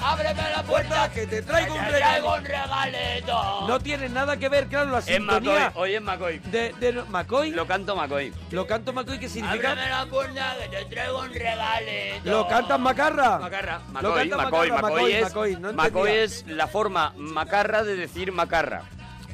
ábreme la puerta que te traigo un regalo. regalito. No tiene nada que ver, claro, la Es McCoy, sintonía hoy es McCoy. de, de McCoy. Lo canto McCoy. Lo canto McCoy, ¿qué significa? Ábreme la puerta que te traigo un regalito. Lo cantas Macarra. Macarra. McCoy, McCoy, McCoy es, McCoy, no McCoy es la forma macarra de decir macarra.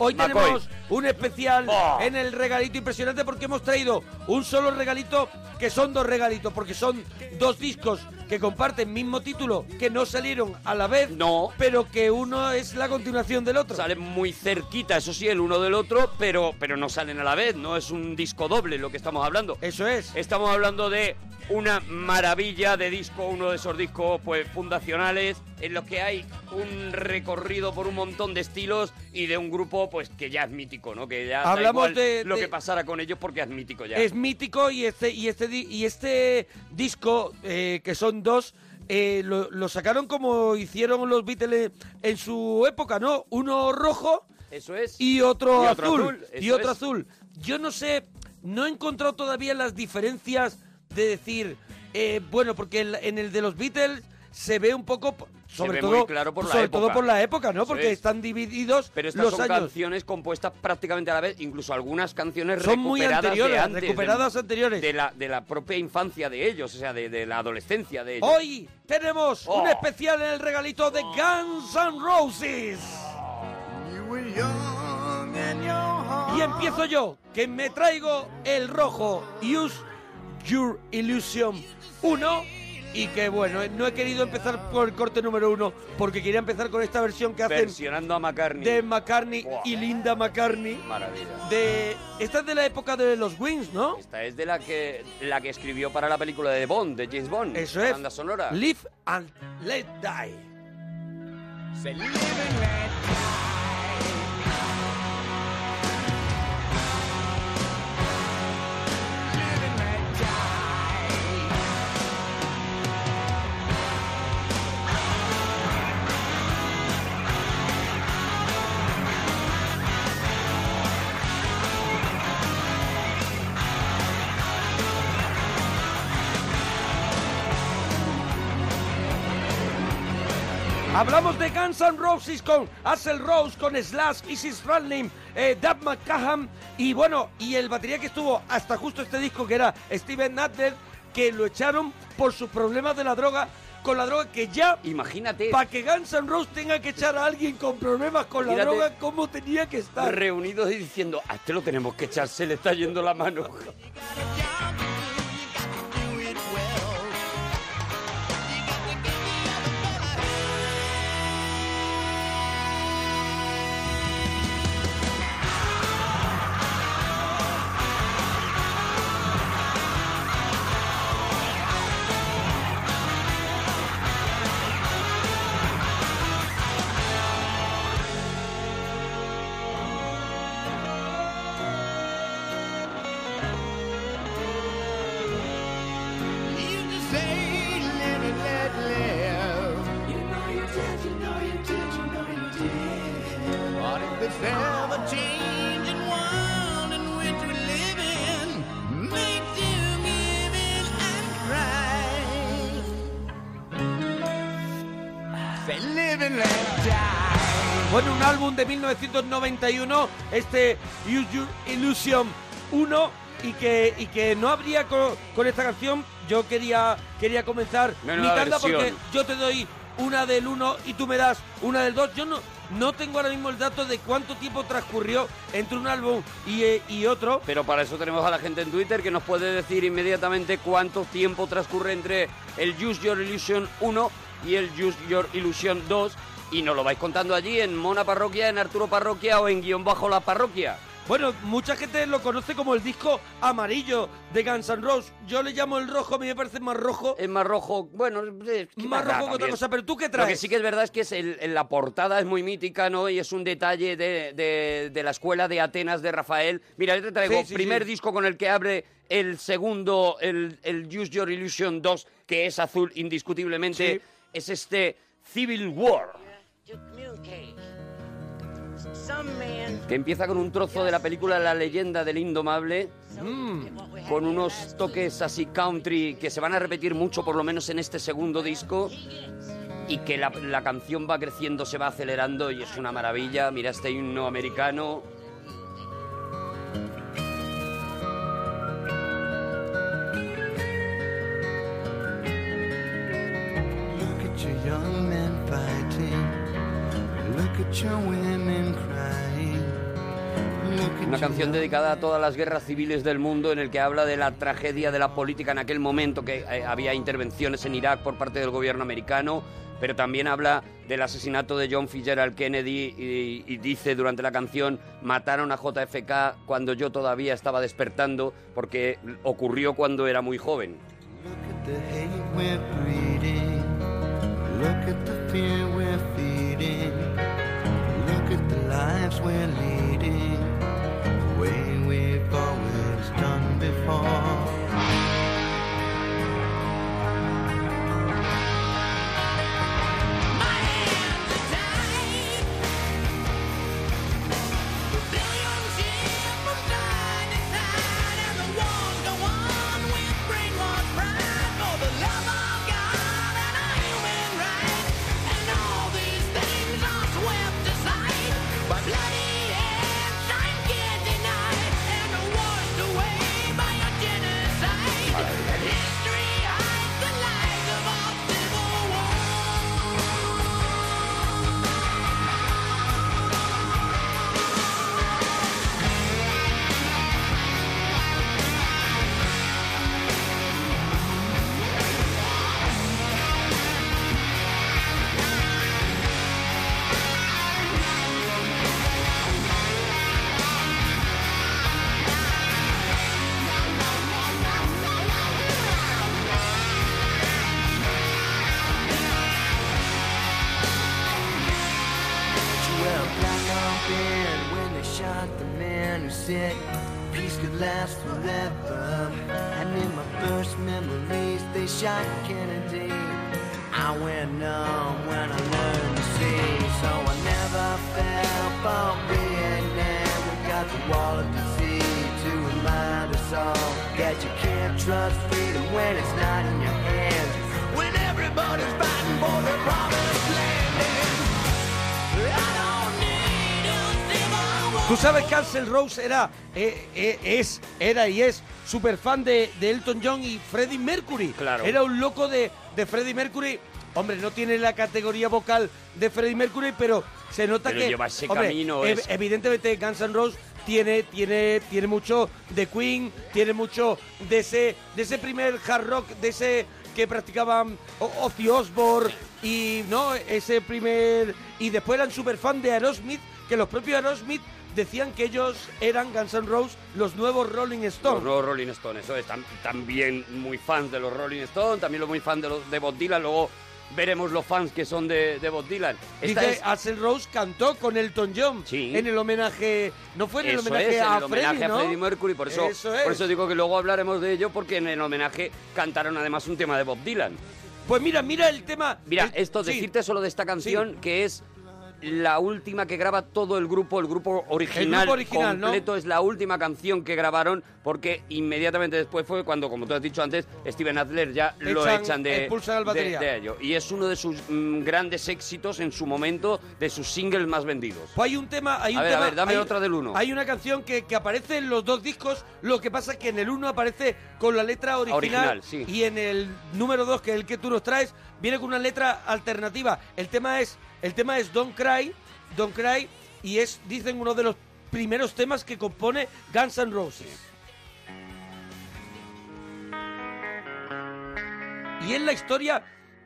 Hoy McCoy. tenemos un especial Oh. en el regalito impresionante porque hemos traído un solo regalito que son dos regalitos porque son dos discos que comparten mismo título que no salieron a la vez, No. pero que uno es la continuación del otro. Salen muy cerquita, eso sí, el uno del otro, pero, pero no salen a la vez, no es un disco doble lo que estamos hablando. Eso es. Estamos hablando de una maravilla de disco, uno de esos discos pues fundacionales en los que hay un recorrido por un montón de estilos y de un grupo pues que ya es mítico, ¿no? Que ya da Hablamos igual de- lo de- que pasara con ellos porque es mítico ya. Es mítico y este y este y este disco eh, que son dos eh, lo, lo sacaron como hicieron los Beatles en su época, ¿no? Uno rojo Eso es. y otro, Y otro azul, azul, y otro es. azul. Yo no sé, no he encontrado todavía las diferencias de decir, eh, bueno, porque en, el de los Beatles se ve un poco, sobre ve todo, muy claro por la sobre época. todo por la época, ¿no? Eso Porque es. están divididos Pero estas los son años. canciones compuestas prácticamente a la vez, incluso algunas canciones Son muy anteriores, de antes, de- recuperadas anteriores. De la, de la propia infancia de ellos, o sea, de, de la adolescencia de ellos. Hoy tenemos un Oh. especial en el regalito de Guns N' Roses. Y empiezo yo, que me traigo el rojo Use Your Illusion 1 y que bueno, no he querido empezar por el corte número uno porque quería empezar con esta versión que hacen Versionando a McCartney. de McCartney Buah. y Linda McCartney. Maravilla. De, esta es de la época de los Wings, ¿no? Esta es de la que, la que escribió para la película de Bond, de James Bond. Eso es. banda sonora. Live and Let Die. Hablamos de Guns N' Roses con Axel Rose, con Slash, Izzy Stradlin, eh, Dab McCaham y bueno, y el batería que estuvo hasta justo este disco que era Steven Adler, que lo echaron por sus problemas de la droga, con la droga que ya, Imagínate para que Guns N' Roses tenga que echar a alguien con problemas con la droga, ¿cómo tenía que estar? reunidos y diciendo, a este lo tenemos que echar, se le está yendo la mano. Bueno, un álbum de 1991, este Use Your Illusion 1, y que, y que no habría con, con esta canción. Yo quería, quería comenzar mi tanda porque yo te doy una del 1 y tú me das una del 2. Yo no, no tengo ahora mismo el dato de cuánto tiempo transcurrió entre un álbum y, eh, y otro. Pero para eso tenemos a la gente en Twitter que nos puede decir inmediatamente cuánto tiempo transcurre entre el Use Your Illusion 1 y el Use Your Illusion 2 y nos lo vais contando allí en Mona Parroquia, en Arturo Parroquia o en guion bajo la parroquia. Bueno, mucha gente lo conoce como el disco amarillo de Guns N' Roses. Yo le llamo el rojo, a mí me parece más rojo. Es más rojo, bueno, es que Más rojo que otra cosa, pero ¿tú qué Lo que traes? sí que es verdad es que es el- en la portada es muy mítica, ¿no? Y es un detalle de, de- de la escuela de Atenas de Rafael. Mira, yo te traigo Sí, sí, primer sí. disco con el que abre el segundo, el, el Use Your Illusion 2, que es azul indiscutiblemente. Es este Civil War. Que empieza con un trozo de la película La leyenda del indomable, con unos toques así country que se van a repetir mucho, por lo menos en este segundo disco, y que la, la canción va creciendo, se va acelerando y es una maravilla. Mira este himno americano. Dedicada a todas las guerras civiles del mundo en el que habla de la tragedia de la política en aquel momento, que eh, había intervenciones en Irak por parte del gobierno americano, pero también habla del asesinato de John Fitzgerald Kennedy y, dice durante la canción, mataron a JFK cuando yo todavía estaba despertando, porque ocurrió cuando era muy joven. Look at the always done before. Tú sabes que Axel Rose era, eh, eh, es, era y es súper fan de, de Elton John y Freddie Mercury. Claro. Era un loco de, de Freddie Mercury. Hombre, no tiene la categoría vocal de Freddie Mercury, pero se nota Pero que... lleva ese hombre, camino, ev- Evidentemente Guns N' Roses tiene, tiene, tiene mucho de Queen, tiene mucho de ese, de ese primer hard rock, de ese que practicaban Ozzy Osbourne y no ese primer y después eran súper fan de Aerosmith que los propios Aerosmith decían que ellos eran Guns N' Roses los nuevos Rolling Los Stones nuevos Rolling Stones, eso es. tam- también muy fans de los Rolling Stones, también los muy fans de, los, de Bob Dylan. Luego veremos los fans que son de, de Bob Dylan. Esta Dice es- Axl Rose cantó con Elton John Sí. en el homenaje no fue en el Eso homenaje es, en a el homenaje Freddie, a ¿no? Freddie Mercury, por eso, Eso es. por eso digo que luego hablaremos de ello, porque en el homenaje cantaron además un tema de Bob Dylan. Pues mira, mira el tema. Mira, esto, decirte solo de esta canción, que es la última que graba todo el grupo, el grupo original, grupo original, ¿no? completo, es la última canción que grabaron, porque inmediatamente después fue cuando, como tú has dicho antes, Steven Adler ya lo Echan- de, de, ello. Y es uno de sus mm, grandes éxitos en su momento, de sus singles más vendidos. Pues hay un tema, hay un A ver, a ver, dame hay- otra del uno. Hay una canción que, que aparece en los dos discos, lo que pasa es que en el uno aparece con la letra original, Original, sí. y en el número dos, que es el que tú nos traes, viene con una letra alternativa. El tema es, el tema es Don't Cry, Don't Cry, y es, dicen, uno de los primeros temas que compone Guns N' Roses. Y es la historia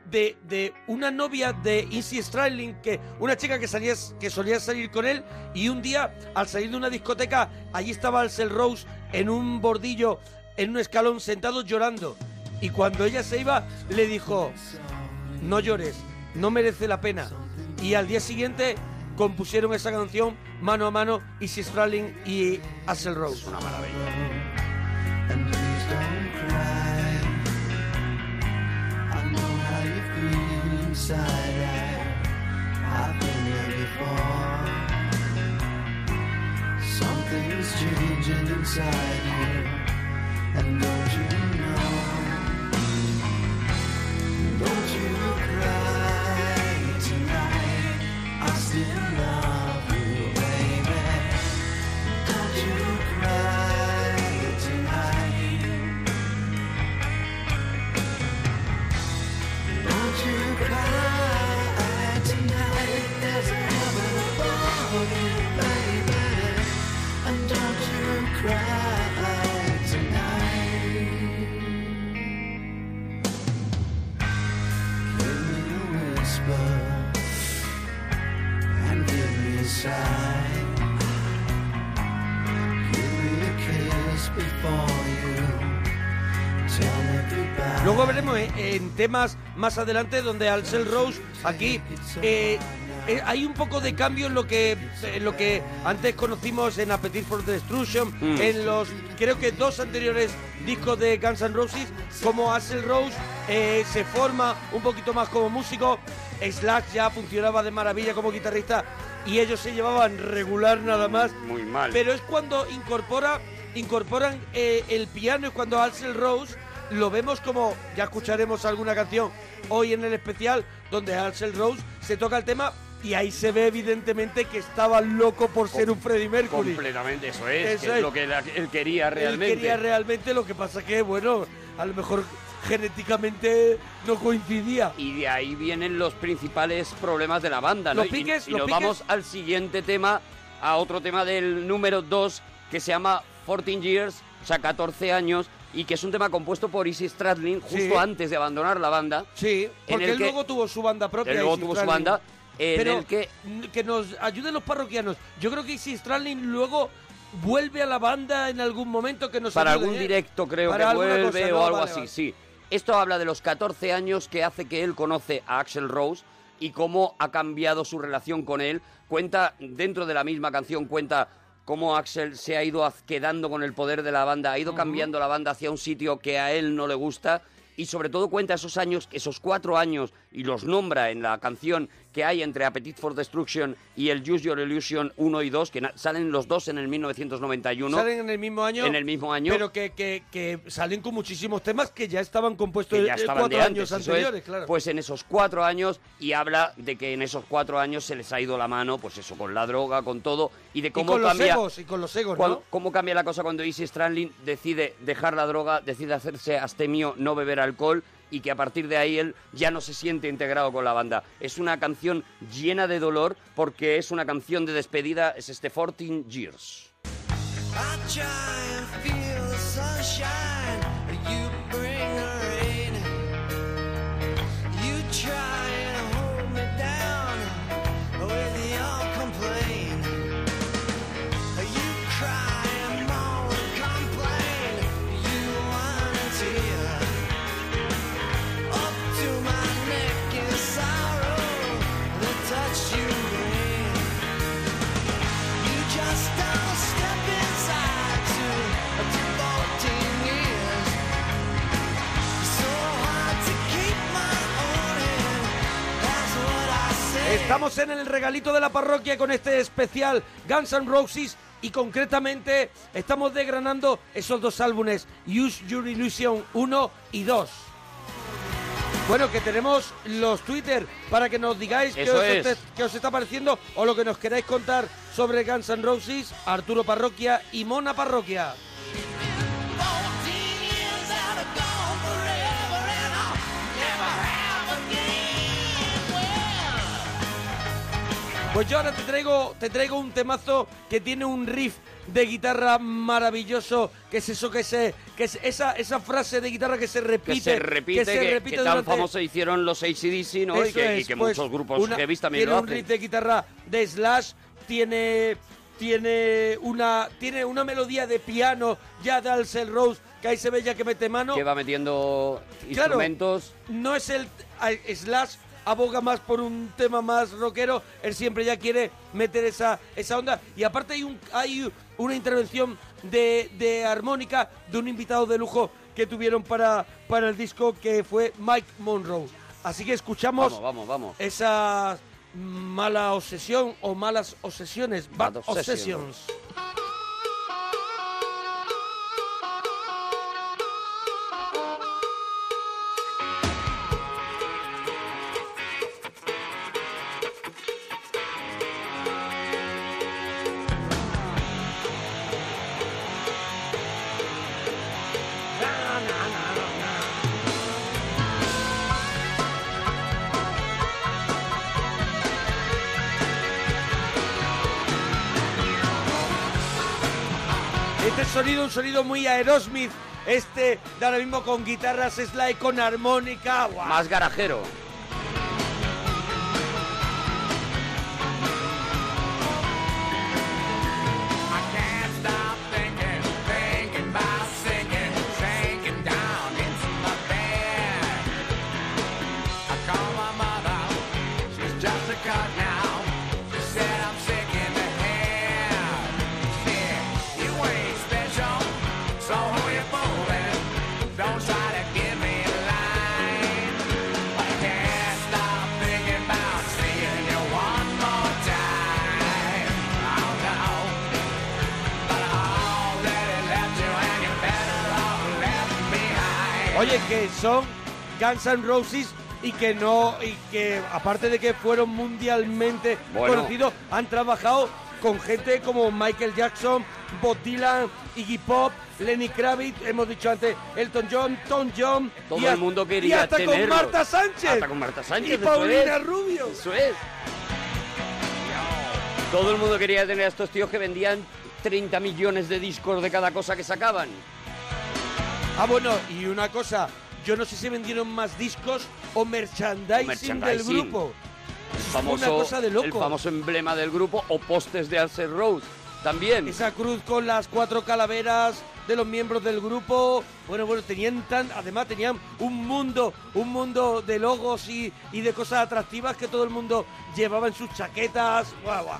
de, de una novia de Izzy Stradlin, que una chica que, salía, que solía salir con él, y un día, al salir de una discoteca, allí estaba Axl Rose en un bordillo, en un escalón, sentado llorando. Y cuando ella se iba, le dijo, no llores, no merece la pena. Y al día siguiente compusieron esa canción mano a mano, Izzy Stradlin y Axl Rose. Una maravilla. And please don't cry. I know how you temas más adelante donde Alcel Rose aquí eh, eh, hay un poco de cambio en lo que en lo que antes conocimos en Appetite for Destruction, Mm. en los creo que dos anteriores discos de Guns N' Roses, como Axel Rose eh, se forma un poquito más como músico, Slash ya funcionaba de maravilla como guitarrista y ellos se llevaban regular nada más. Muy mal. Pero es cuando incorpora, incorporan eh, el piano, es cuando Axel Rose lo vemos como, ya escucharemos alguna canción hoy en el especial, donde Axel Rose se toca el tema y ahí se ve evidentemente que estaba loco por ser un Freddie Mercury. Completamente, eso es, Eso que es, es. lo que él quería realmente. Él quería realmente, lo que pasa que, bueno, a lo mejor genéticamente no coincidía. Y de ahí vienen los principales problemas de la banda, ¿no? Los Y- piques, y, los nos piques. vamos al siguiente tema, a otro tema del número 2, que se llama 14 Years, o sea, 14 años, y que es un tema compuesto por Izzy Stradlin justo Sí. antes de abandonar la banda. Sí, porque el él que- luego tuvo su banda propia. Él luego Izzy tuvo su banda, en Pero el que que nos ayuden los parroquianos. Yo creo que Izzy Stradlin luego vuelve a la banda en algún momento que nos para ayude, algún ¿eh? directo creo Para que vuelve cosa, ¿no? o algo Vale, así, vale. sí. Esto habla de los 14 años que hace que él conoce a Axel Rose y cómo ha cambiado su relación con él. Cuenta, dentro de la misma canción, cuenta cómo Axel se ha ido quedando con el poder de la banda, ha ido cambiando la banda hacia un sitio que a él no le gusta y sobre todo cuenta esos años, esos cuatro años, y los nombra en la canción que hay entre Appetite for Destruction y el Use Your Illusion 1 y 2, que salen los dos en el 1991. Salen en el mismo año. En el mismo año. Pero que, que, que salen con muchísimos temas que ya estaban compuestos que ya eh, estaban cuatro de años antes, anteriores, es, claro. Pues en esos cuatro años, y habla de que en esos cuatro años se les ha ido la mano, pues eso, con la droga, con todo, y de y cómo con los cambia... egos, y con los egos, ¿no? ¿Cómo cambia la cosa cuando Izzy Stradlin decide dejar la droga, decide hacerse astemio, no beber alcohol y que a partir de ahí él ya no se siente integrado con la banda? Es una canción llena de dolor porque es una canción de despedida, es este 14 Years. Estamos en el regalito de la parroquia con este especial Guns N' Roses y concretamente estamos desgranando esos dos álbumes, Use Your Illusion 1 y 2. Bueno, que tenemos los Twitter para que nos digáis qué os, es. qué os está pareciendo o lo que nos queráis contar sobre Guns N' Roses, Arturo Parroquia y Mona Parroquia. Pues yo ahora te traigo, te traigo un temazo que tiene un riff de guitarra maravilloso, que es eso que se, que es esa, esa frase de guitarra que se repite, Que se repite, que, se que repite tan durante- famoso hicieron los ACDC, ¿no? Y que, y es, que pues, muchos grupos una- heavy también tiene lo un riff de guitarra de Slash, tiene tiene una tiene una melodía de piano ya de Alcel Rose que ahí se ve ya que mete mano. que va metiendo Claro, instrumentos. no es el Slash aboga más por un tema más rockero, él siempre ya quiere meter esa, esa onda y aparte hay un hay una intervención de, de armónica de un invitado de lujo que tuvieron para, para el disco que fue Mike Monroe. Así que escuchamos Vamos, vamos, vamos. esa mala obsesión o malas obsesiones, Bad. Obsessions. Este sonido, un sonido muy Aerosmith. Este de ahora mismo con guitarras slide, con armónica. Más garajero. Guns N' Roses y que no, y que aparte de que fueron mundialmente Bueno. conocidos, han trabajado con gente como Michael Jackson, Bob Dylan, Iggy Pop, Lenny Kravitz, hemos dicho antes, Elton John, Tom John. Todo y el mundo Y quería hasta con. Marta Sánchez. Hasta con Marta Sánchez, Y Paulina es. Rubio. Eso es. Todo el mundo quería tener a estos tíos que vendían 30 millones de discos de cada cosa que sacaban. Ah, bueno, y una cosa, yo no sé si vendieron más discos o merchandising, del grupo. El famoso, una cosa de loco. el famoso emblema del grupo o postes de Alcer Rose también. Esa cruz con las cuatro calaveras de los miembros del grupo. Bueno, bueno, tenían tan, además tenían un mundo, un mundo de logos y, y de cosas atractivas que todo el mundo llevaba en sus chaquetas. Guau, guau.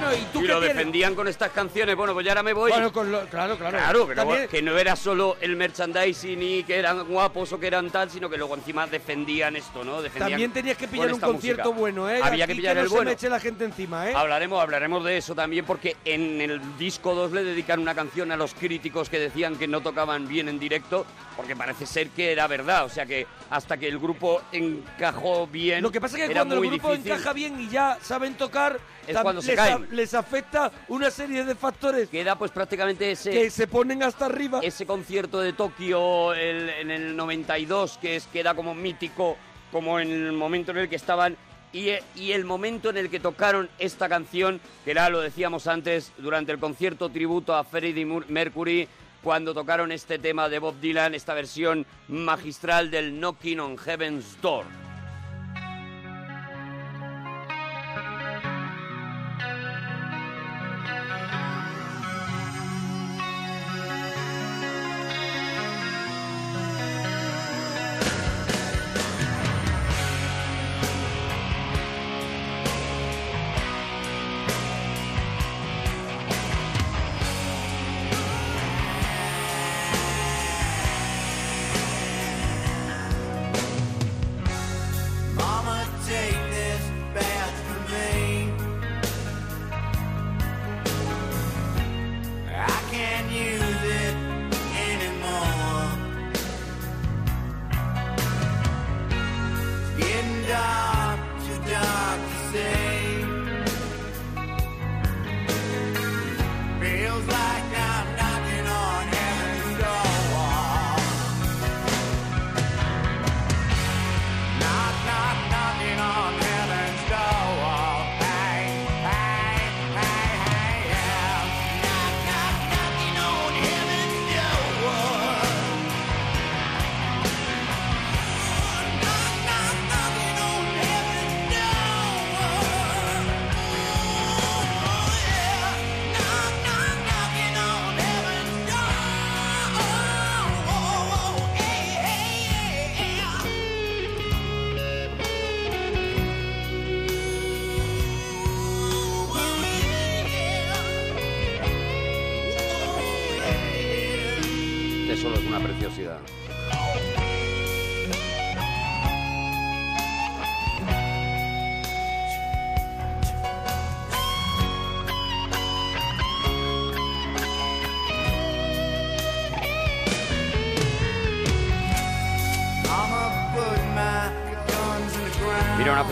Bueno, ¿y tú Y qué lo tienes? defendían con estas canciones. Bueno, pues ya ahora me voy. Bueno, con lo- claro, claro. Claro, que no, También- que no era solo el merchandising y que eran guapos o que eran tal, sino que luego encima defendían esto, ¿no? Defendían También tenías que con pillar un esta concierto música. bueno, ¿eh? Había Aquí que pillar no el se bueno. me eche la gente encima, ¿eh? Hablaremos, hablaremos de eso también porque en el disco 2 le dedican una canción a los críticos que decían que no tocaban bien en directo, porque parece ser que era verdad, o sea que hasta que el grupo encajó bien. Lo que pasa es que cuando el grupo difícil. encaja bien y ya saben tocar, Es cuando se les, caen. les afecta una serie de factores Queda pues prácticamente ese, que se ponen hasta arriba. ese concierto de Tokio el- en el 92 que es queda como mítico como en el momento en el que estaban y, e- y el momento en el que tocaron esta canción que era lo decíamos antes durante el concierto tributo a Freddie Mercury cuando tocaron este tema de Bob Dylan esta versión magistral del Knocking on Heaven's Door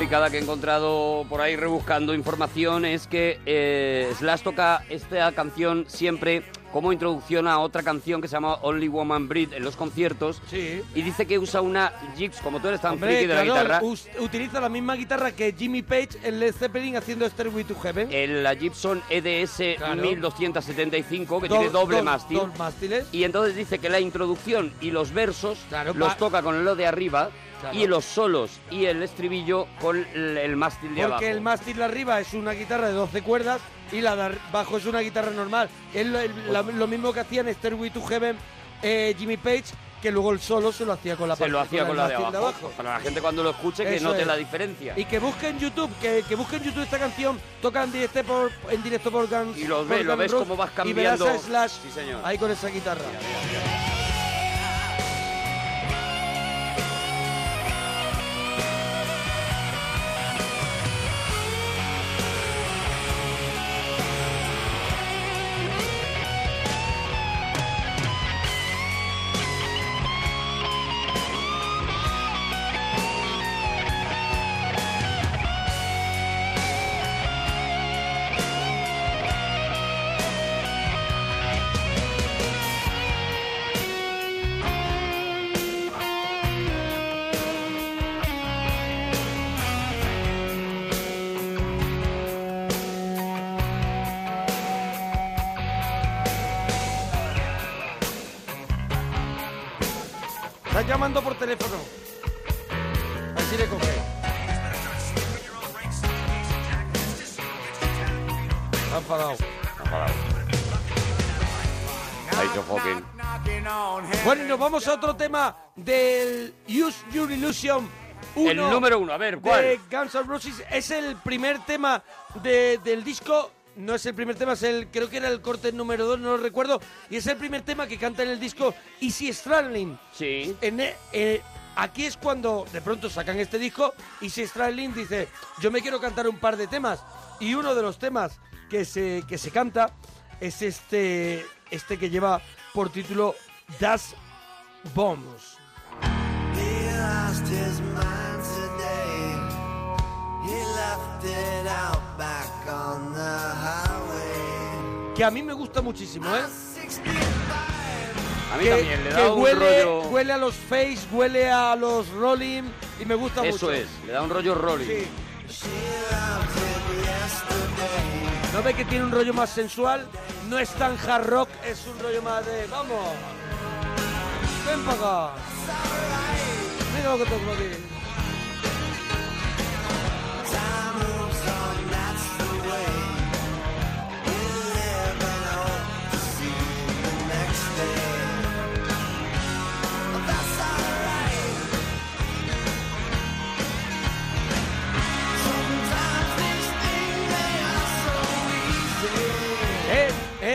fricada que he encontrado por ahí rebuscando información es que eh, Slash toca esta canción siempre como introducción a otra canción que se llama Only Woman Breed en los conciertos. Sí. Y dice que usa una Gibbs, como tú eres tan Hombre, friki de la claro, guitarra. us- utiliza la misma guitarra que Jimmy Page en Led Zeppelin haciendo Stairway to Heaven. el- la Gibson EDS Claro. 1275, que Dos- tiene doble dos- mástil. Dos mástiles. Y entonces dice que la introducción y los versos Claro, los toca con lo de arriba Claro. y los solos y el estribillo con el, mástil de abajo. Porque el mástil de arriba es una guitarra de 12 cuerdas y la de abajo es una guitarra normal. Es lo, el- la- lo mismo que hacía en Stairway to Heaven eh, Jimmy Page, que luego el solo se lo hacía con la Se lo hacía con la de mástil abajo. Para la gente cuando lo escuche que Eso note es. la diferencia. Y que busque en YouTube, que, que busque en YouTube esta canción, toca en directo por, en directo por Guns. Y lo ves, lo ves N' Roses, cómo vas Y verás cambiando. a Slash Sí, señor. ahí con esa guitarra. Estás teléfono. Así le coge. Está enfadado. Bueno, y nos vamos a otro tema del Use Your Illusion 1. El número uno, a ver, ¿cuál? De Guns N' Roses. Es el primer tema de- del disco. No es el primer tema, es el, creo que era el corte número 2, no lo recuerdo. Y es el primer tema que canta en el disco Easy Stradlin. Sí. En, e- eh, aquí es cuando de pronto sacan este disco y si Stradlin dice, yo me quiero cantar un par de temas. Y uno de los temas que se, que se canta es este, este que lleva por título Das Bombs. He lost his mind today. He left it out back. Que a mí me gusta muchísimo, ¿eh? 65. A mí que, también le que da un huele, rollo. huele a los Face, huele a los Rolling y me gusta Eso mucho. es, le da un rollo rolling. Sí. ¿No ve que tiene un rollo más sensual? No es tan hard rock, es un rollo más de... ¡Vamos! ¡Ven para acá! Mira lo que tengo aquí.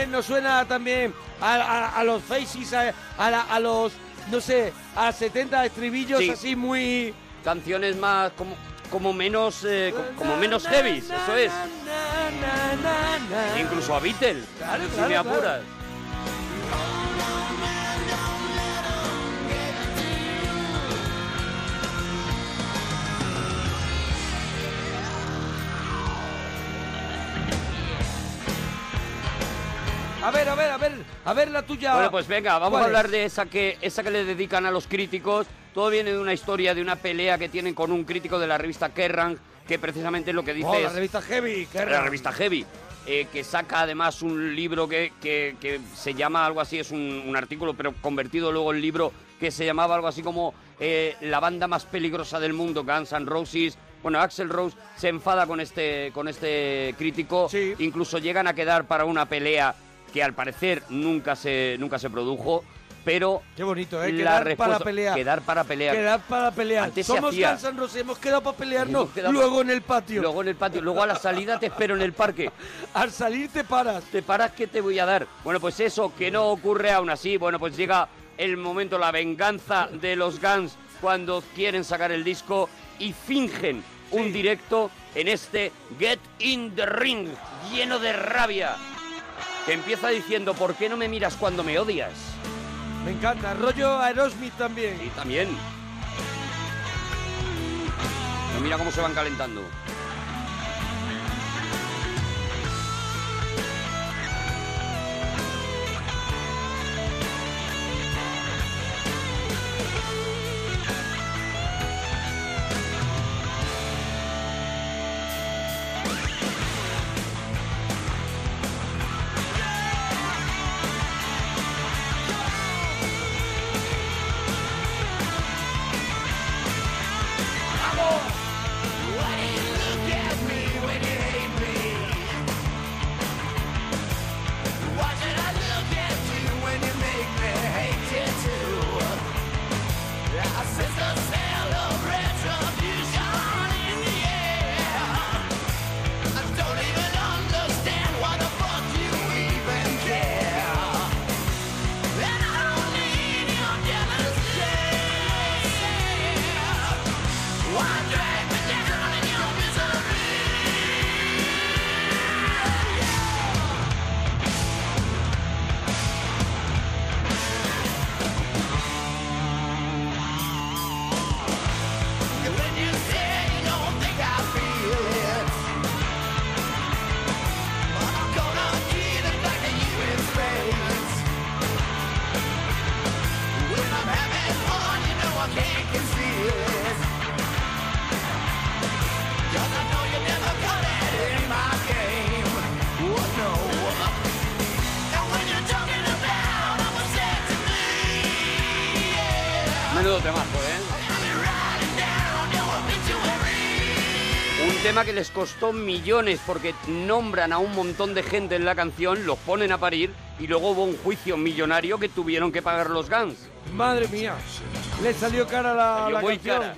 ¿Eh? ¿Eh? ¿No suena también a, a- a los Faces, a, a la- a los, no sé, a 70 estribillos Sí. así muy... Canciones más como, como menos eh, co- como menos heavy, eso es. Incluso a Beatles, Claro, si claro, me claro. A ver, a ver, a ver, a ver la tuya. Bueno, pues venga, vamos a ¿Cuál hablar es? de esa que, esa que le dedican a los críticos. Todo viene de una historia, de una pelea que tienen con un crítico de la revista Kerrang, que precisamente lo que dice Oh, la es... revista Heavy, qué la revista Heavy, eh, que saca además un libro que, que- que se llama algo así, es un, un artículo, pero convertido luego en libro, que se llamaba algo así como eh, La banda más peligrosa del mundo, Guns N' Roses. Bueno, Axel Rose se enfada con este, con este crítico, Sí. incluso llegan a quedar para una pelea que al parecer nunca se, nunca se produjo, pero Qué bonito, ¿eh? para respuesta- pelear. Quedar para pelear. Quedar para pelear. Antes Somos hacía- Guns N' Roses, hemos quedado para pelearnos quedado- luego en el patio. Luego en el patio, luego a la salida te espero en el parque. Al salir te paras. te paras que te voy a dar. Bueno, pues eso, que no ocurre aún así. Bueno, pues llega el momento, la venganza de los Guns cuando quieren sacar el disco y fingen un directo en este Get in the Ring, lleno de rabia. Que empieza diciendo, ¿por qué no me miras cuando me odias? Me encanta. Rollo Aerosmith también. Y también. Mira cómo se van calentando. Que les costó millones porque nombran a un montón de gente en la canción, los ponen a parir y luego hubo un juicio millonario que tuvieron que pagar los Guns. Madre mía, le salió cara la, Salió la muy canción. cara.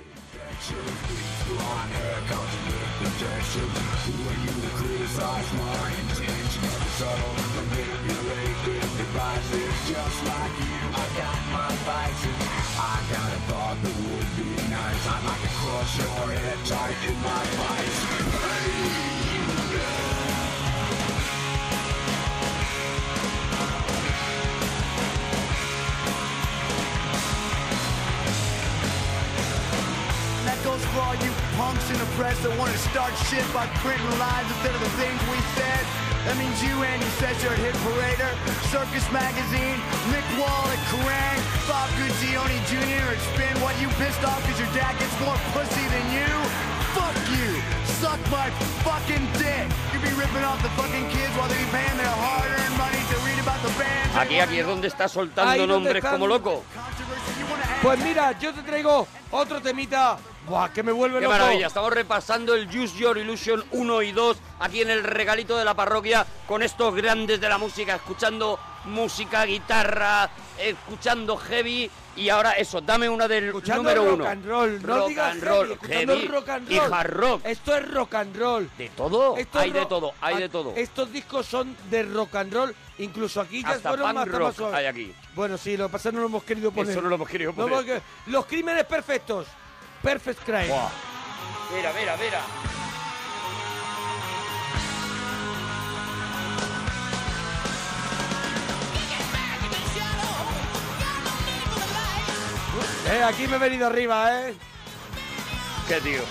That goes for all you punks in the press that want to start shit by printing lies instead of the things we said. That means you, Andy Sesser at Hit Parader, Circus Magazine, Mick Wall at Kerrang, Bob Guccione Jr. at Spin. What, you pissed off because your dad gets more pussy than you? Fuck you! Suck my fucking dick! You be ripping off the fucking kids while they be paying their hard-earned money to read about the bands. Aquí, aquí es donde está soltando Ahí nombres están. como loco. Pues mira, yo te traigo otro temita. Buah, que me vuelve Qué loco. maravilla, estamos repasando el Use Your Illusion 1 y 2 aquí en el regalito de la parroquia con estos grandes de la música, escuchando música, guitarra, escuchando heavy y ahora eso, dame una del Escuchando número rock uno. and roll, no rock digas and roll, heavy rock and y roll. hard rock. Esto es rock and roll. De todo, Esto hay de todo, hay de todo. Estos discos son de rock and roll, incluso aquí ya Hasta fueron más, rock más suaves. hay aquí. Bueno, sí, lo que pasa es que no lo hemos querido poner. Eso no lo hemos querido poner. los crímenes perfectos. Perfect crime. Mira, mira, mira. Eh, aquí me he venido arriba, ¿eh? ¿Qué tío?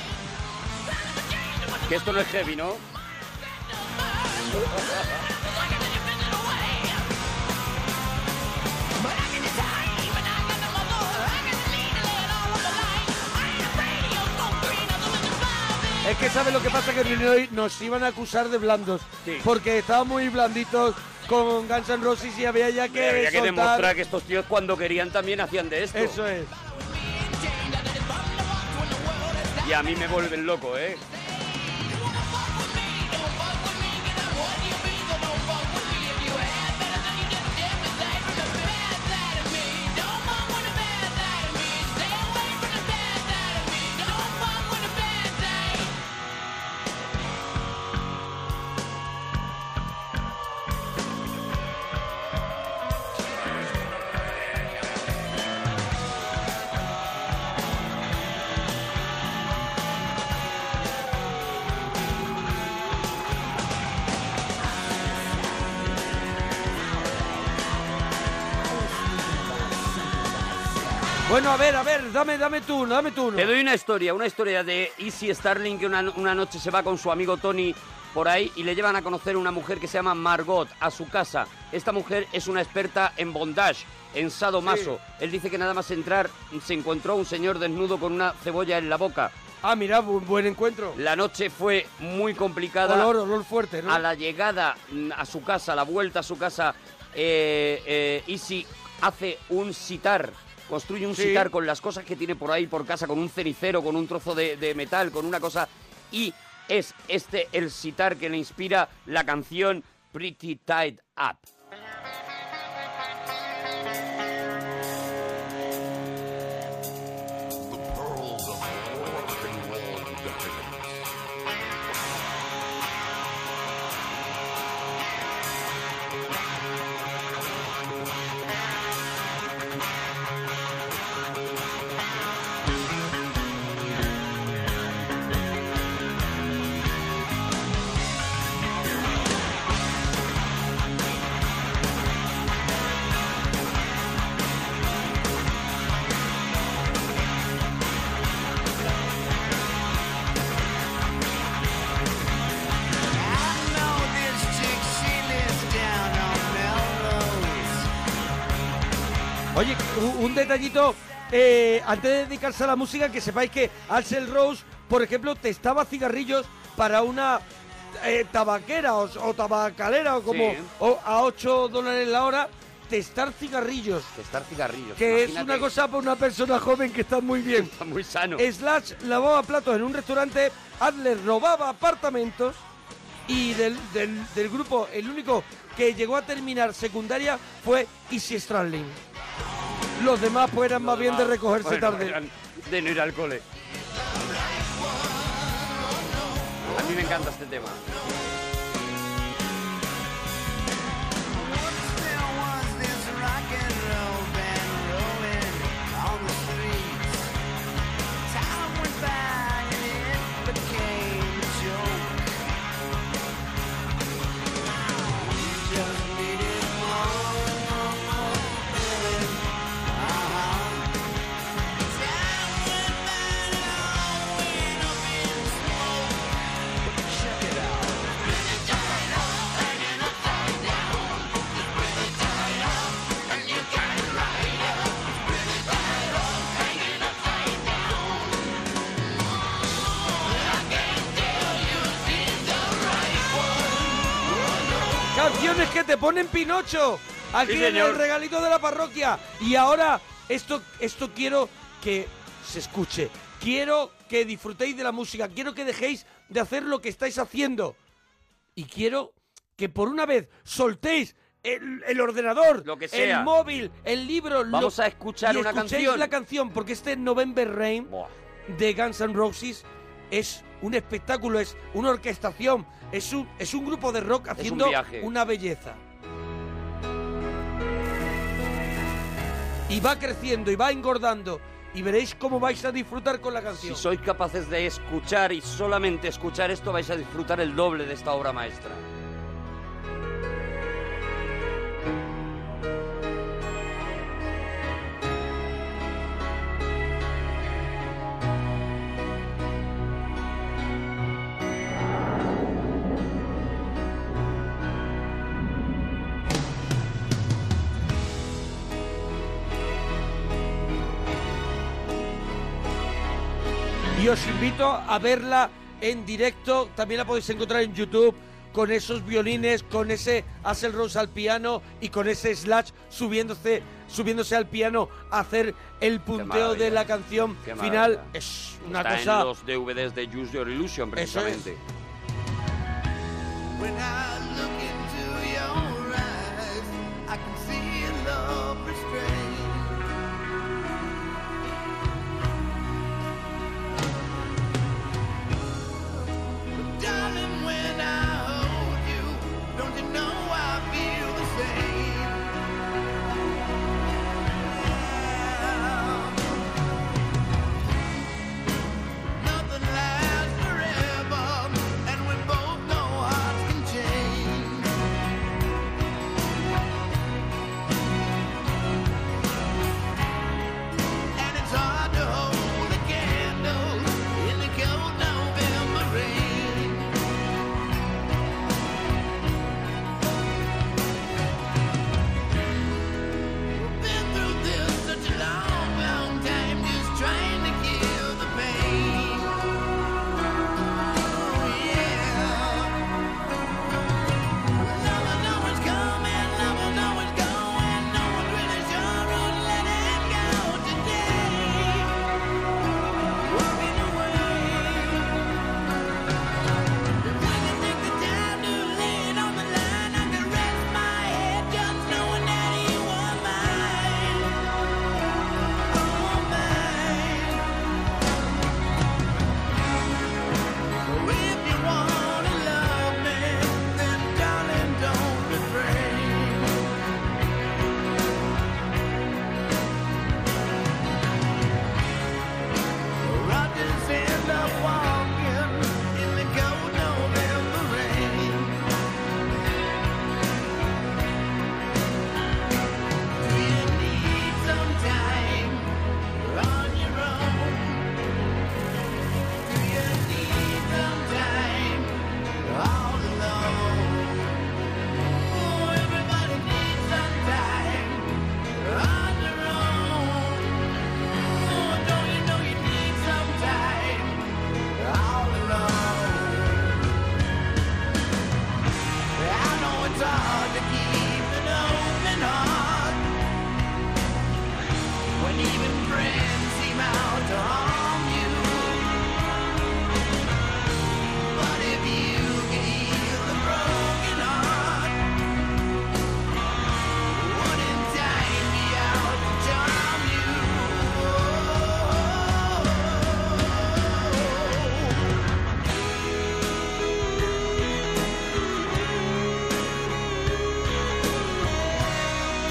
Que esto no es heavy, ¿no? Es que sabes lo que pasa que en Illinois nos iban a acusar de blandos. Sí. Porque estábamos muy blanditos con Guns N' Roses y había ya que Había que soltar- demostrar que estos tíos cuando querían también hacían de esto. Eso es. Y a mí me vuelven loco, ¿eh? Dame, dame tú uno, dame tú uno. Te doy una historia, una historia de Easy Starling que una, una noche se va con su amigo Tony por ahí y le llevan a conocer una mujer que se llama Margot a su casa. Esta mujer es una experta en bondage, en sadomaso. Él dice que nada más entrar se encontró un señor desnudo con una cebolla en la boca. Ah, mira, bu- buen encuentro. La noche fue muy complicada. Olor, olor fuerte, ¿no? A la llegada mm, a su casa, a la vuelta a su casa, eh, eh, Easy hace un sitar. Construye un Sí. sitar con las cosas que tiene por ahí por casa, con un cenicero, con un trozo de, de metal, con una cosa. Y es este el sitar que le inspira la canción Pretty Tied Up. Detallito, eh, antes de dedicarse a la música, que sepáis que Axel Rose, por ejemplo, testaba cigarrillos para una eh, tabaquera o, o tabacalera o como Sí. o a 8 dólares la hora, testar cigarrillos. Testar cigarrillos. Que es una cosa para una persona joven que está muy bien. Está muy sano. Slash lavaba platos en un restaurante, Adler robaba apartamentos y del, del- del grupo el único que llegó a terminar secundaria fue Easy Stradlin. Los demás pues eran más bien de recogerse Bueno, tarde. De no ir al cole. A mí me encanta este tema. Te ponen Pinocho. Aquí Sí, en el regalito de la parroquia. Y ahora, esto, esto quiero que se escuche. Quiero que disfrutéis de la música. Quiero que dejéis de hacer lo que estáis haciendo. Y quiero que por una vez soltéis el, el ordenador, Lo que sea. el móvil, el libro. lo- Vamos a escuchar y una canción. la canción, porque este November Rain Buah. de Guns N' Roses es un espectáculo, es una orquestación, es un, es un grupo de rock haciendo viaje. una belleza. Y va creciendo y va engordando y veréis cómo vais a disfrutar con la Si canción. sois capaces de escuchar y solamente escuchar esto, vais a disfrutar el doble de esta obra maestra. Y os invito a verla en directo, también la podéis encontrar en YouTube con esos violines, con ese Axel Rose al piano y con ese Slash subiéndose, subiéndose al piano a hacer el punteo de la canción Qué final. Es una Está cosa... en los DVDs de Use Your Illusion, Eso es.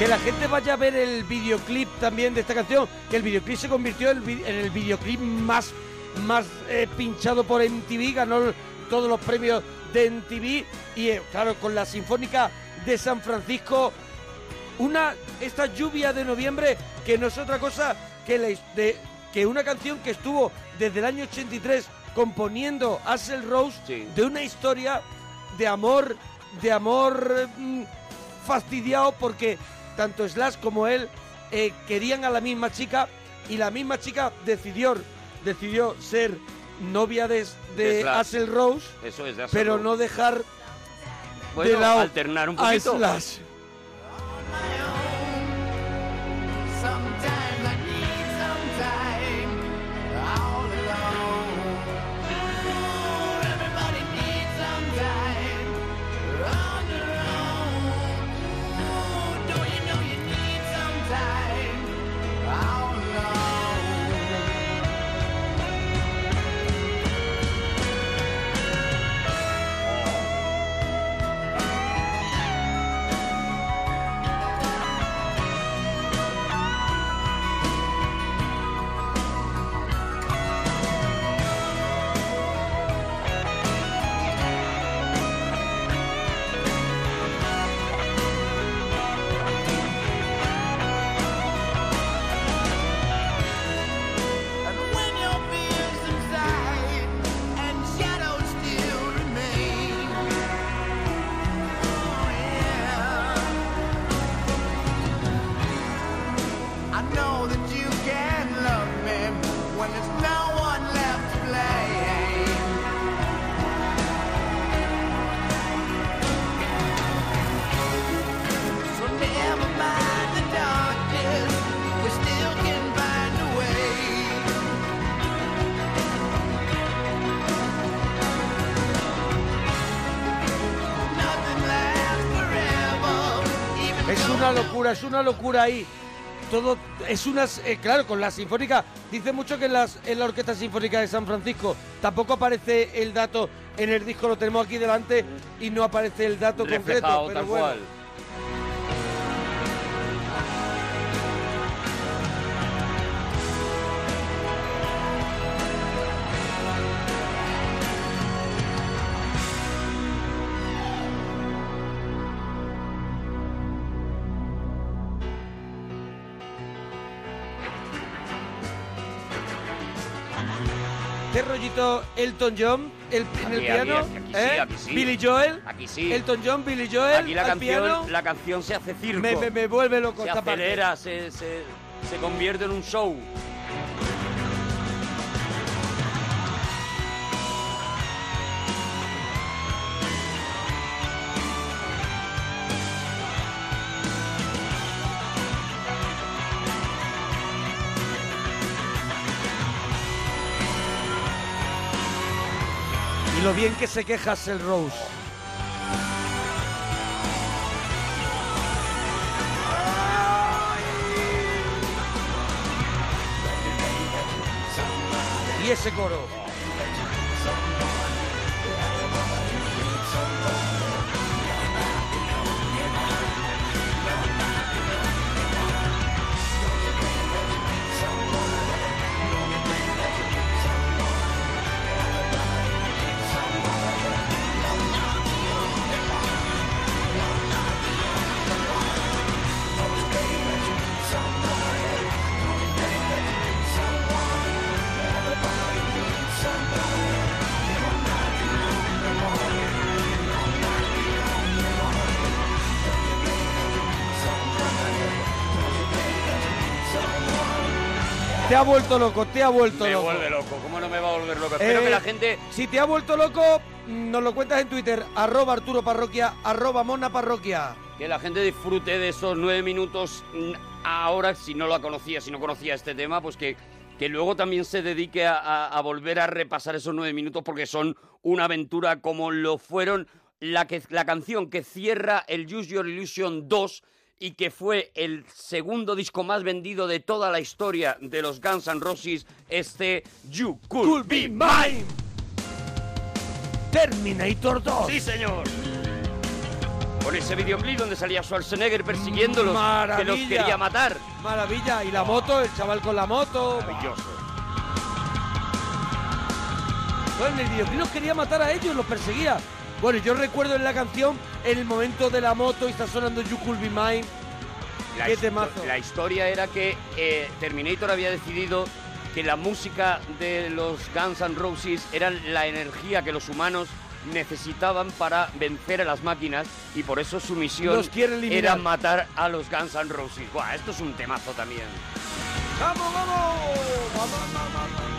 Que la gente vaya a ver el videoclip también de esta canción, que el videoclip se convirtió en el, videoclip más, más eh, pinchado por MTV, ganó todos los premios de MTV y eh, claro, con la Sinfónica de San Francisco, una esta lluvia de noviembre que no es otra cosa que, la de, que una canción que estuvo desde el año 83 componiendo Axel Rose Sí. de una historia de amor, de amor mm, fastidiado porque tanto Slash como él eh, querían a la misma chica y la misma chica decidió, decidió ser novia de, de Slash. Axel Rose, Eso es de pero no dejar Bueno, de lado alternar un a poquito. Slash. Es una locura ahí. Todo es unas, eh, claro, con la sinfónica. Dice mucho que en, las, en la Orquesta Sinfónica de San Francisco tampoco aparece el dato en el disco, lo tenemos aquí delante y no aparece el dato concreto. Reflejado Pero tal bueno, cual. ¿Qué rollito Elton John el, en el Aquí, piano? aquí, aquí sí, ¿eh? aquí sí. Billy Joel. Aquí sí. Elton John, Billy Joel. Aquí la al canción, piano. la canción se hace circo. Me, me- me vuelve loco se esta parte. acelera, se, se, se convierte en un show. Lo bien que se queja el Rose. Y ese coro. Te ha vuelto loco, te ha vuelto Me loco. vuelve loco. ¿Cómo no me va a volver loco? Espero Eh, que la gente... Si te ha vuelto loco, nos lo cuentas en Twitter, arroba Arturo Parroquia, arroba Mona Parroquia. Que la gente disfrute de esos nueve minutos mm, ahora, si no la conocía, si no conocía este tema, pues que, que luego también se dedique a, a- a volver a repasar esos nueve minutos porque son una aventura como lo fueron la, que, la canción que cierra el Use Your Illusion 2 y que fue el segundo disco más vendido de toda la historia de los Guns N' Roses, este You Could, Could Be Mine. Terminator 2. Sí, señor. Con ese videoclip donde salía Schwarzenegger persiguiéndolos, que los Maravilla. quería matar. Maravilla. Y la moto, el chaval con la moto. Maravilloso. Bueno, en el videoclip los quería matar a ellos, los perseguía. Bueno, yo recuerdo en la canción en el momento de la moto y está sonando You Could Be Mine. La, Qué temazo. la historia era que eh, Terminator había decidido que la música de los Guns N' Roses era la energía que los humanos necesitaban para vencer a las máquinas y por eso su misión era matar a los Guns N' Roses. Buah, esto es un temazo también. ¡Vamos, vamos! ¡Vamos, vamos, vamos!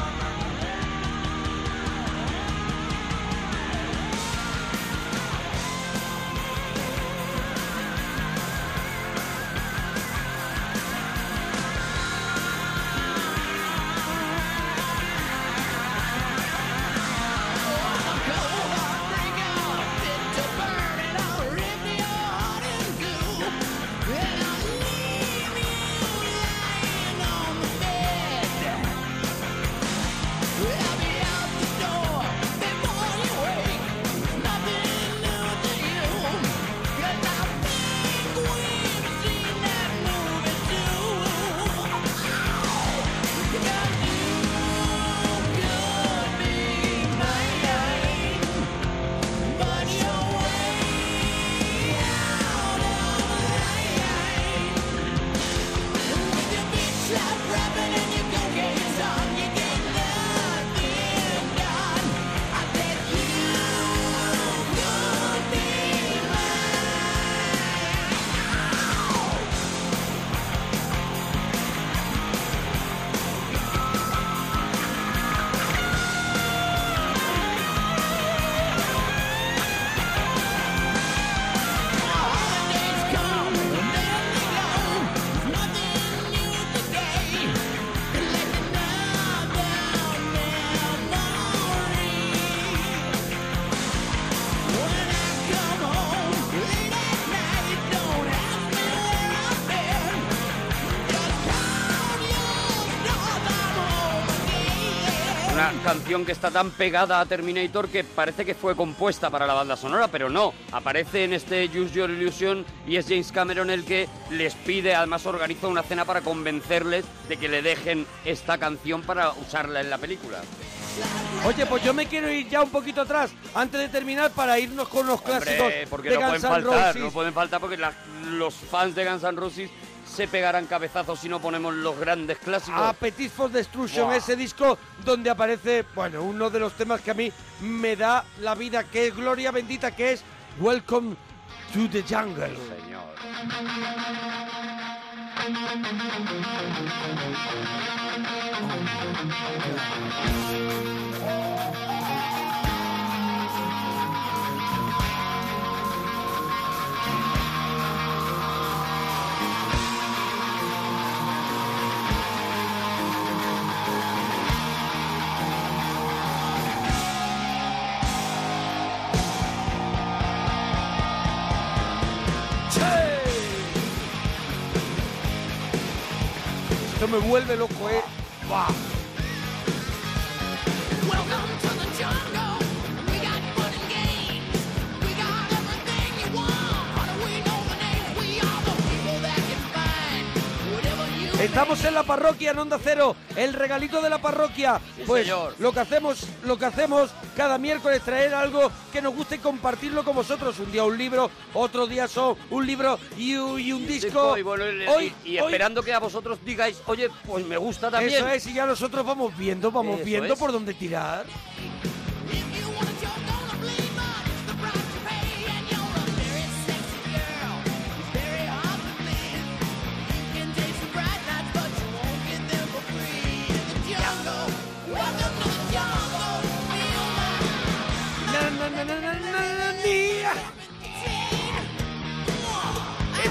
Canción que está tan pegada a Terminator que parece que fue compuesta para la banda sonora, pero no. Aparece en este Use Your Illusion y es James Cameron el que les pide, además organiza una cena para convencerles de que le dejen esta canción para usarla en la película. Oye, pues yo me quiero ir ya un poquito atrás, antes de terminar, para irnos con los clásicos Hombre, porque de no Guns pueden faltar, Roses. no pueden faltar porque la- los fans de Guns N' Roses se pegarán cabezazos si no ponemos los grandes clásicos. Appetite for Destruction, ese disco donde aparece, bueno, uno de los temas que a mí me da la vida, que es gloria bendita, que es Welcome to the Jungle. Señor. Esto me vuelve loco, eh. Buah. Estamos en la parroquia en Onda Cero, el regalito de la parroquia. pues señor. lo que hacemos, lo que hacemos cada miércoles traer algo que nos guste y compartirlo con vosotros. Un día un libro, otro día son un libro y, un- y un disco. Y, bueno, y- Hoy- y- hoy- esperando que a vosotros digáis, oye, pues me gusta también. Eso es, y ya nosotros vamos viendo, vamos Eso viendo es. por dónde tirar.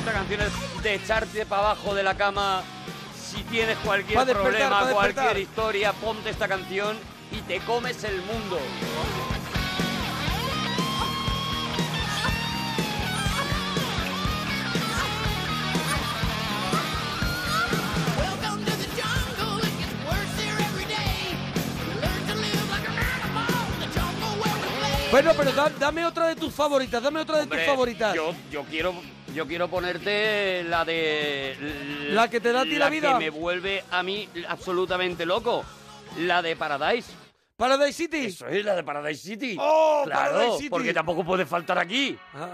Esta canción es de echarte para abajo de la cama Si tienes cualquier problema, cualquier historia, ponte esta canción y te comes el mundo. Bueno, pero da- dame otra de tus favoritas, dame otra de Hombre, tus favoritas. Yo, yo quiero yo quiero ponerte la de La que te da a ti la vida. que me vuelve a mí absolutamente loco. La de Paradise. Paradise City. Eso es la de Paradise City. ¡Oh, claro, Paradise City! porque tampoco puede faltar aquí. Ah.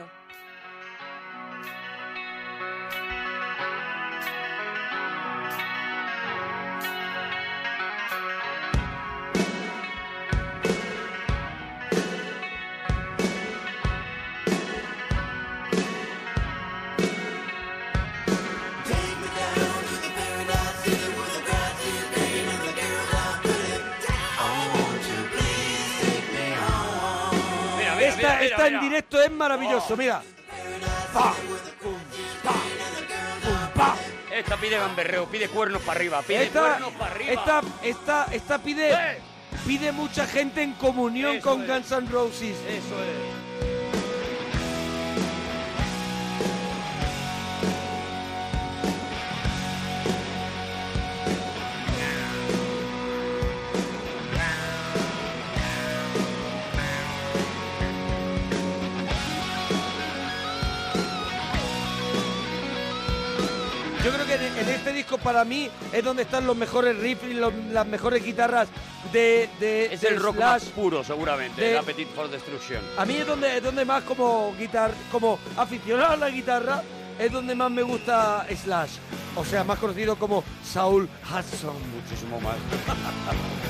Esta, en directo es maravilloso, mira. Pa, pum, pa, pum, pa. Esta pide gamberreo, pide cuernos para arriba, pide Esta, cuernos para arriba. esta, esta, esta pide, ¡Eh! pide mucha gente en comunión Eso con es. Guns N' Roses. Eso es. Para mí es donde están los mejores riffs y los- las mejores guitarras de, de Es del el rock Slash. más puro, seguramente, de- el Appetite for Destruction. A mí es donde, es donde más como guitar, como aficionado a la guitarra, es donde más me gusta Slash. O sea, más conocido como Saul Hudson. Muchísimo más.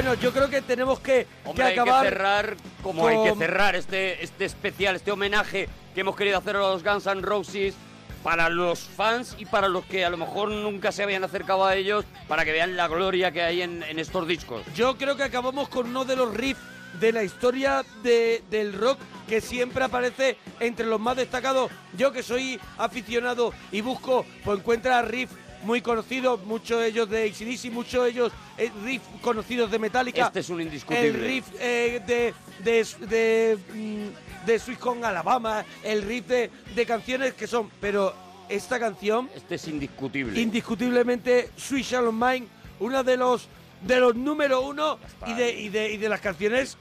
Bueno, yo creo que tenemos que, que Hombre, hay que acabar. cerrar como hay que cerrar este, este especial, este homenaje que hemos querido hacer a los Guns N' Roses para los fans y para los que a lo mejor nunca se habían acercado a ellos para que vean la gloria que hay en, en estos discos. Yo creo que acabamos con uno de los riffs de la historia de- del rock que siempre aparece entre los más destacados. Yo que soy aficionado y busco, pues encuentra riffs muy conocidos, muchos de ellos de ACDC, muchos de ellos eh, riffs conocidos de Metallica. Este es un indiscutible. El riff eh, de, de, de, mm, de Sweet Home Alabama, el riff de, de canciones que son... Pero esta canción Este es indiscutible. indiscutiblemente Sweet Shallow Mine, una de los de los número uno y de, y de y de las canciones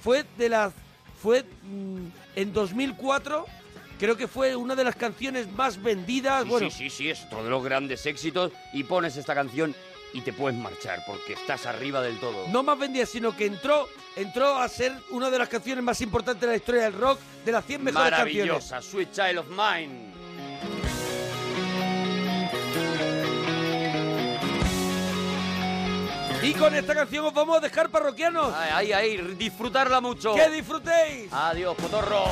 fue de las fue mm, en 2004 creo que fue una de las canciones más vendidas Sí, bueno sí, sí, sí, es otro de los grandes éxitos y pones esta canción y te puedes marchar porque estás arriba del todo. no más vendidas sino que entró entró a ser una de las canciones más importantes de la historia del rock de las 100 mejores canciones Maravillosa, Sweet Child of Mine. y con esta canción os vamos a dejar parroquianos Ahí, ahí, ahí, disfrutarla mucho. que disfrutéis Adiós, cotorros.